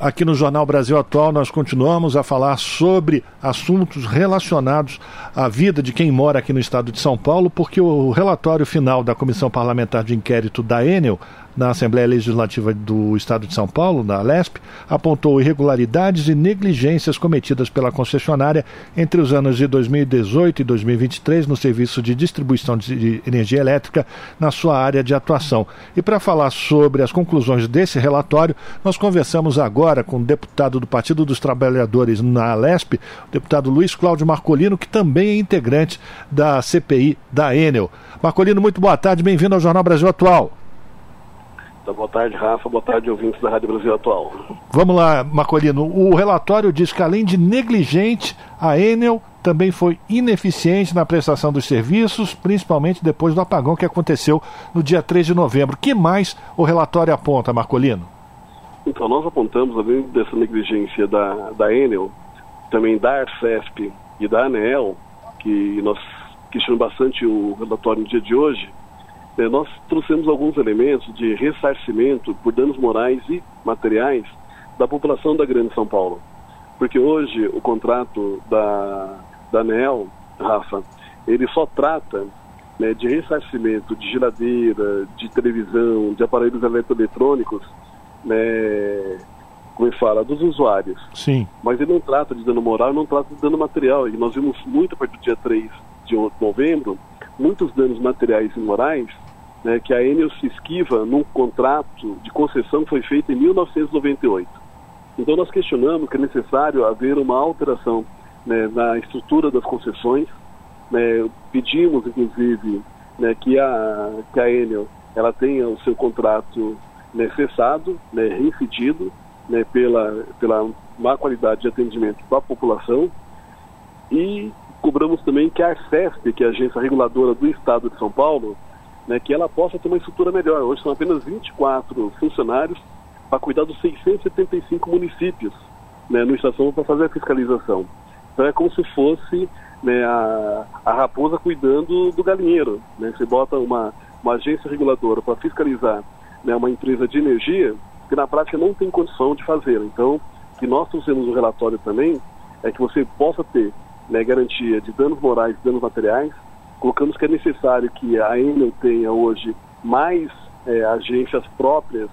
Aqui no Jornal Brasil Atual, nós continuamos a falar sobre assuntos relacionados à vida de quem mora aqui no estado de São Paulo, porque o relatório final da Comissão Parlamentar de Inquérito da Enel na Assembleia Legislativa do Estado de São Paulo, da Lesp, apontou irregularidades e negligências cometidas pela concessionária entre os anos de 2018 e 2023 no serviço de distribuição de energia elétrica na sua área de atuação. E para falar sobre as conclusões desse relatório, nós conversamos agora com o deputado do Partido dos Trabalhadores na Lesp, o deputado Luiz Cláudio Marcolino, que também é integrante da CPI da Enel. Marcolino, muito boa tarde, bem-vindo ao Jornal Brasil Atual. Então, boa tarde, Rafa. Boa tarde, ouvintes da Rádio Brasil Atual. Vamos lá, Macolino. O relatório diz que, além de negligente, a Enel também foi ineficiente na prestação dos serviços, principalmente depois do apagão que aconteceu no dia 3 de novembro. O que mais o relatório aponta, Marcolino? Então, nós apontamos, além dessa negligência da, da Enel, também da Arcesp e da ANEEL, que nós questionamos bastante o relatório no dia de hoje, é, nós trouxemos alguns elementos de ressarcimento por danos morais e materiais da população da Grande São Paulo. Porque hoje o contrato da, da ANEL, Rafa, ele só trata né, de ressarcimento de geladeira, de televisão, de aparelhos eletroeletrônicos, né, como ele fala, dos usuários. Sim. Mas ele não trata de dano moral, não trata de dano material. E nós vimos muito a partir do dia 3 de novembro, muitos danos materiais e morais né, que a Enel se esquiva num contrato de concessão que foi feito em 1998. Então nós questionamos que é necessário haver uma alteração né, na estrutura das concessões. Né, pedimos, inclusive, né, que, a, que a Enel ela tenha o seu contrato né, cessado, né, reincidido, né, pela, pela má qualidade de atendimento para a população. E cobramos também que a Arcesp, que é a agência reguladora do Estado de São Paulo, né, que ela possa ter uma estrutura melhor. Hoje são apenas 24 funcionários para cuidar dos 675 municípios né, no estação para fazer a fiscalização. Então é como se fosse né, a, a, raposa cuidando do galinheiro. Né? Você bota uma, uma agência reguladora para fiscalizar né, uma empresa de energia que na prática não tem condição de fazer. Então, que nós trouxemos no relatório também é que você possa ter né, garantia de danos morais danos materiais, colocamos que é necessário que a Enel tenha hoje mais é, agências próprias,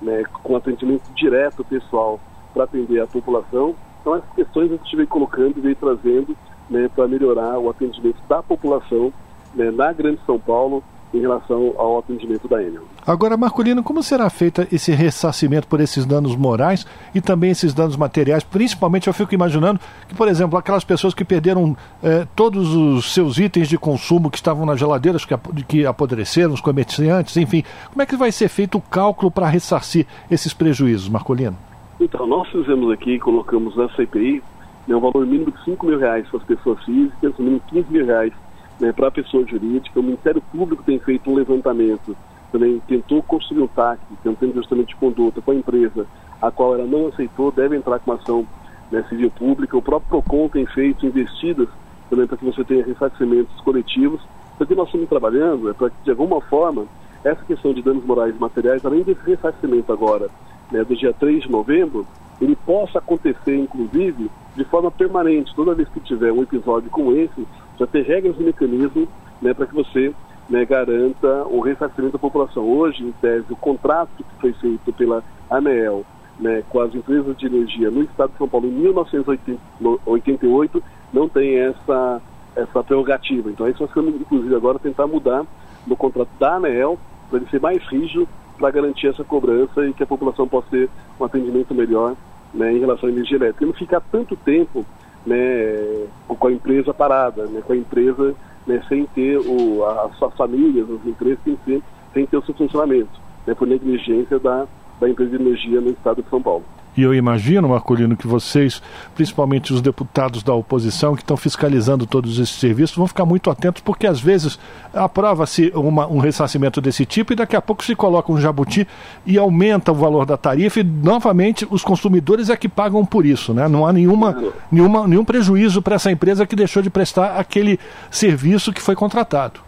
né, com atendimento direto pessoal para atender a população. Então, essas questões a gente vem colocando e vem trazendo né, para melhorar o atendimento da população né, na Grande São Paulo em relação ao atendimento da Enel. Agora, Marcolino, como será feito esse ressarcimento por esses danos morais e também esses danos materiais? Principalmente, eu fico imaginando que, por exemplo, aquelas pessoas que perderam eh, todos os seus itens de consumo que estavam nas geladeiras, que, que apodreceram, os comerciantes, enfim. Como é que vai ser feito o cálculo para ressarcir esses prejuízos, Marcolino? Então, nós fizemos aqui, colocamos na CPI, né, um valor mínimo de 5 mil reais para as pessoas físicas, um mínimo de 15 mil reais né, para a pessoa jurídica. O Ministério Público tem feito um levantamento, também tentou construir um TAC, tentando justamente de conduta com a empresa, a qual ela não aceitou, deve entrar com uma ação né, civil pública. O próprio PROCON tem feito investidas também para que você tenha ressarcimentos coletivos. O que nós estamos trabalhando é para que, de alguma forma, essa questão de danos morais e materiais, além desse ressarcimento agora, né, do dia 3 de novembro, ele possa acontecer, inclusive, de forma permanente. Toda vez que tiver um episódio como esse, já ter regras e mecanismos né, para que você né, garanta o ressarcimento da população. Hoje, em tese, o contrato que foi feito pela ANEEL né, com as empresas de energia no estado de São Paulo em 1988 não tem essa, essa prerrogativa. Então, isso nós estamos, inclusive, agora tentar mudar no contrato da ANEEL para ele ser mais rígido para garantir essa cobrança e que a população possa ter um atendimento melhor né, em relação à energia elétrica. E não ficar tanto tempo né, com a empresa parada, né, com a empresa né, sem ter o, as suas famílias, as empresas sem ter, sem ter o seu funcionamento, né, por negligência da, da empresa de energia no estado de São Paulo. E eu imagino, Marcolino, que vocês, principalmente os deputados da oposição que estão fiscalizando todos esses serviços, vão ficar muito atentos, porque às vezes aprova-se um ressarcimento desse tipo e daqui a pouco se coloca um jabuti e aumenta o valor da tarifa e novamente os consumidores é que pagam por isso, né? Não há nenhuma, nenhuma, nenhum prejuízo para essa empresa que deixou de prestar aquele serviço que foi contratado.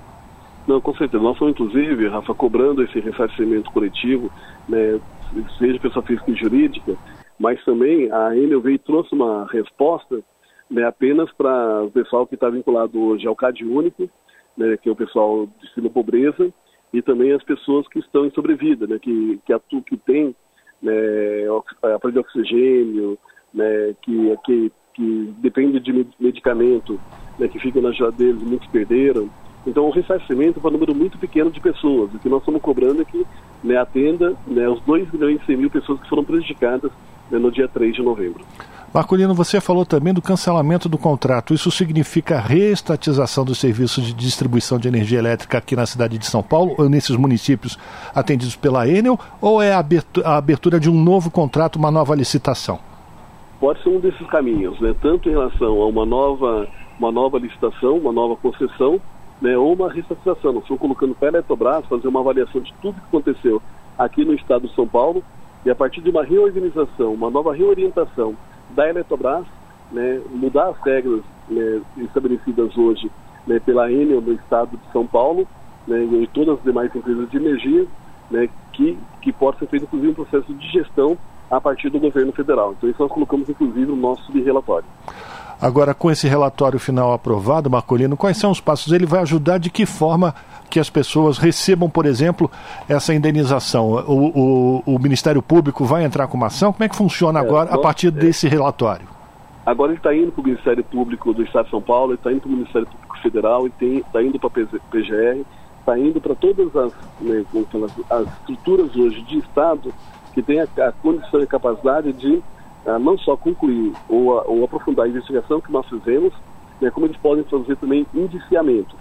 Não, com certeza. Nós estamos, inclusive, Rafa, cobrando esse ressarcimento coletivo, né, seja pessoa física e jurídica, Mas também a Enel veio trouxe uma resposta né, apenas para o pessoal que está vinculado hoje ao CAD Único, né, que é o pessoal de cima pobreza, e também as pessoas que estão em sobrevida, né, que, que, atu, que tem né, aparelho de oxigênio, né, que, que, que depende de medicamento, né, que ficam nas geladeiras e muitos perderam. Então, o ressarcimento para um número muito pequeno de pessoas. O que nós estamos cobrando é que né, atenda né, os 2 milhões e 100 mil pessoas que foram prejudicadas né, no dia 3 de novembro. Marcolino, você falou também do cancelamento do contrato. Isso significa reestatização dos serviços de distribuição de energia elétrica aqui na cidade de São Paulo, ou nesses municípios atendidos pela Enel, ou é a abertura, a abertura de um novo contrato, uma nova licitação? Pode ser um desses caminhos, né? tanto em relação a uma nova, uma nova licitação, uma nova concessão, né? ou uma reestatização. Nós estamos colocando para a Eletrobras fazer uma avaliação de tudo que aconteceu aqui no estado de São Paulo, e a partir de uma reorganização, uma nova reorientação da Eletrobras, né, mudar as regras né, estabelecidas hoje né, pela Enel no estado de São Paulo né, e todas as demais empresas de energia, né, que, que pode ser feito inclusive um processo de gestão a partir do governo federal. Então isso nós colocamos inclusive no nosso relatório. Agora, com esse relatório final aprovado, Marcolino, quais são os passos? Ele vai ajudar de que forma que as pessoas recebam, por exemplo, essa indenização? O, o, o Ministério Público vai entrar com uma ação? Como é que funciona é, agora a partir é. desse relatório? Agora ele está indo para o Ministério Público do Estado de São Paulo, ele está indo para o Ministério Público Federal, está indo para a PGR, está indo para todas as, né, as, estruturas hoje de Estado que têm a, a condição e capacidade de ah, não só concluir ou, ou, aprofundar a investigação que nós fizemos, né, como eles podem fazer também indiciamentos.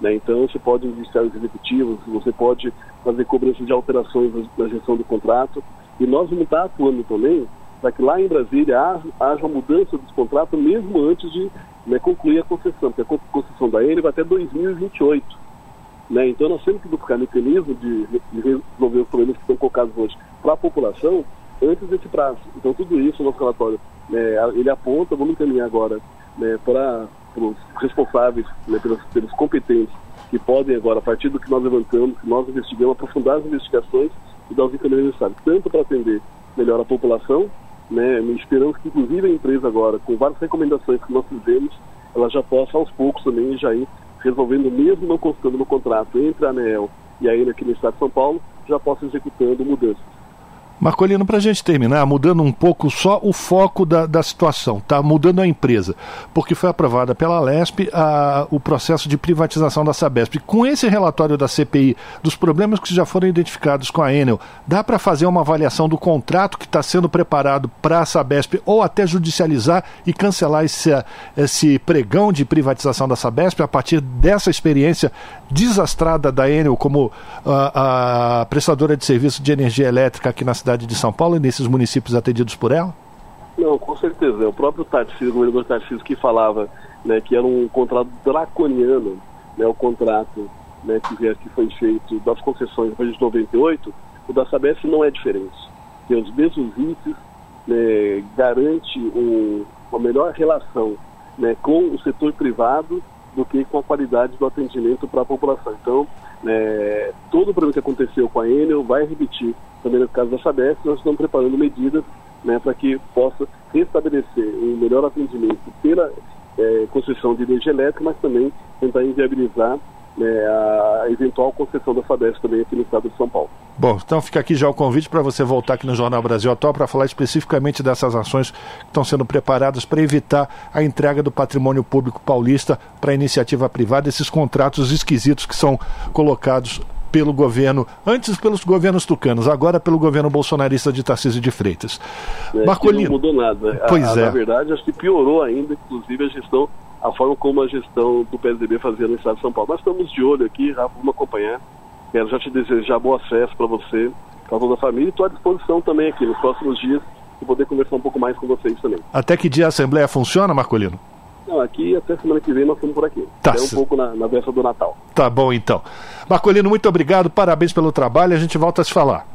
Né? Então, você pode indiciar os executivos, você pode fazer cobrança de alterações na gestão do contrato, e nós vamos estar atuando também para que lá em Brasília haja uma mudança dos contratos mesmo antes de né, concluir a concessão, porque a concessão da ENE vai até 2028. Né? Então nós temos que buscar mecanismo de, de resolver os problemas que estão colocados hoje para a população antes desse prazo. Então tudo isso, o nosso relatório, né, ele aponta, vamos encaminhar agora né, para os responsáveis, né, pelos, pelos competentes, que podem agora, a partir do que nós levantamos, que nós investigamos, aprofundar as investigações e dar os encaminhamentos necessários, tanto para atender melhor a população, né, esperamos que inclusive a empresa agora, com várias recomendações que nós fizemos, ela já possa aos poucos também já ir resolvendo, mesmo não constando no contrato entre a ANEL e a ENA aqui no Estado de São Paulo, já possa executando mudanças. Marcolino, para a gente terminar, mudando um pouco só o foco da, da situação, tá? Mudando a empresa, porque foi aprovada pela LESP a, o processo de privatização da Sabesp. Com esse relatório da CPI, dos problemas que já foram identificados com a Enel, dá para fazer uma avaliação do contrato que está sendo preparado para a Sabesp ou até judicializar e cancelar esse, esse pregão de privatização da Sabesp a partir dessa experiência desastrada da Enel como a, a prestadora de serviço de energia elétrica aqui na cidade? Cidade de São Paulo e nesses municípios atendidos por ela? Não, com certeza. O próprio Tarcísio, o governador Tarcísio, que falava né, que era um contrato draconiano, né, o contrato né, que, que foi feito das concessões depois de 98, o da Sabesp não é diferente. Tem os mesmos índices, né, garante um, uma melhor relação né, com o setor privado do que com a qualidade do atendimento para a população. Então, né, todo o problema que aconteceu com a Enel vai repetir também no caso da Sabesp, nós estamos preparando medidas né, para que possa restabelecer um melhor atendimento pela é, construção de energia elétrica, mas também tentar inviabilizar né, a eventual concessão da Sabesp também aqui no estado de São Paulo. Bom, então fica aqui já o convite para você voltar aqui no Jornal Brasil Atual para falar especificamente dessas ações que estão sendo preparadas para evitar a entrega do patrimônio público paulista para iniciativa privada, esses contratos esquisitos que são colocados pelo governo, antes pelos governos tucanos, agora pelo governo bolsonarista de Tarcísio de Freitas. É, Marcolino. Não mudou nada. Pois a, é. Na verdade, acho que piorou ainda, inclusive, a gestão, a forma como a gestão do PSDB fazia no estado de São Paulo. Nós estamos de olho aqui, Rafa, vamos acompanhar. Quero já te desejar boa festa para você, para toda a família, e estou à disposição também aqui nos próximos dias e poder conversar um pouco mais com vocês também. Até que dia a Assembleia funciona, Marcolino? Não, aqui até semana que vem nós estamos por aqui. Tá. Até um pouco na, na véspera do Natal. Tá bom, então. Marcolino, muito obrigado, parabéns pelo trabalho, a gente volta a se falar.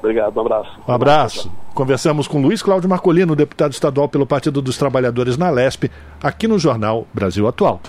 Obrigado, um abraço. Um abraço. Conversamos com Luiz Cláudio Marcolino, deputado estadual pelo Partido dos Trabalhadores na LESP, aqui no Jornal Brasil Atual.